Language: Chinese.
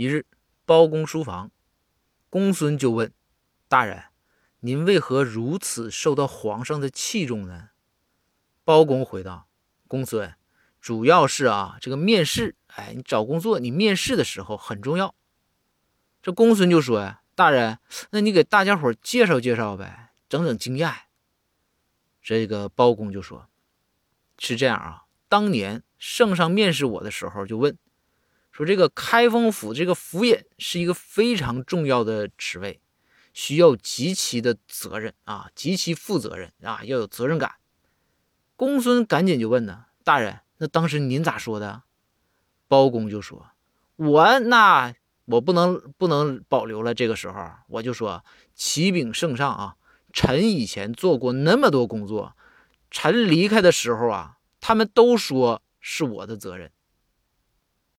一日，包公书房，公孙就问大人：“您为何如此受到皇上的器重呢？”包公回道：“公孙，主要是啊，这个面试，哎，你找工作，你面试的时候很重要。”这公孙就说：“呀，大人，那你给大家伙介绍介绍呗，整整经验。”这个包公就说：“是这样啊，当年圣上面试我的时候，就问。”说这个开封府这个府尹是一个非常重要的职位，需要极其的责任啊，极其负责任啊，要有责任感。公孙赶紧就问呢，大人，那当时您咋说的？包公就说：“我那我不能不能保留了。这个时候我就说，启禀圣上啊，臣以前做过那么多工作，臣离开的时候啊，他们都说是我的责任。”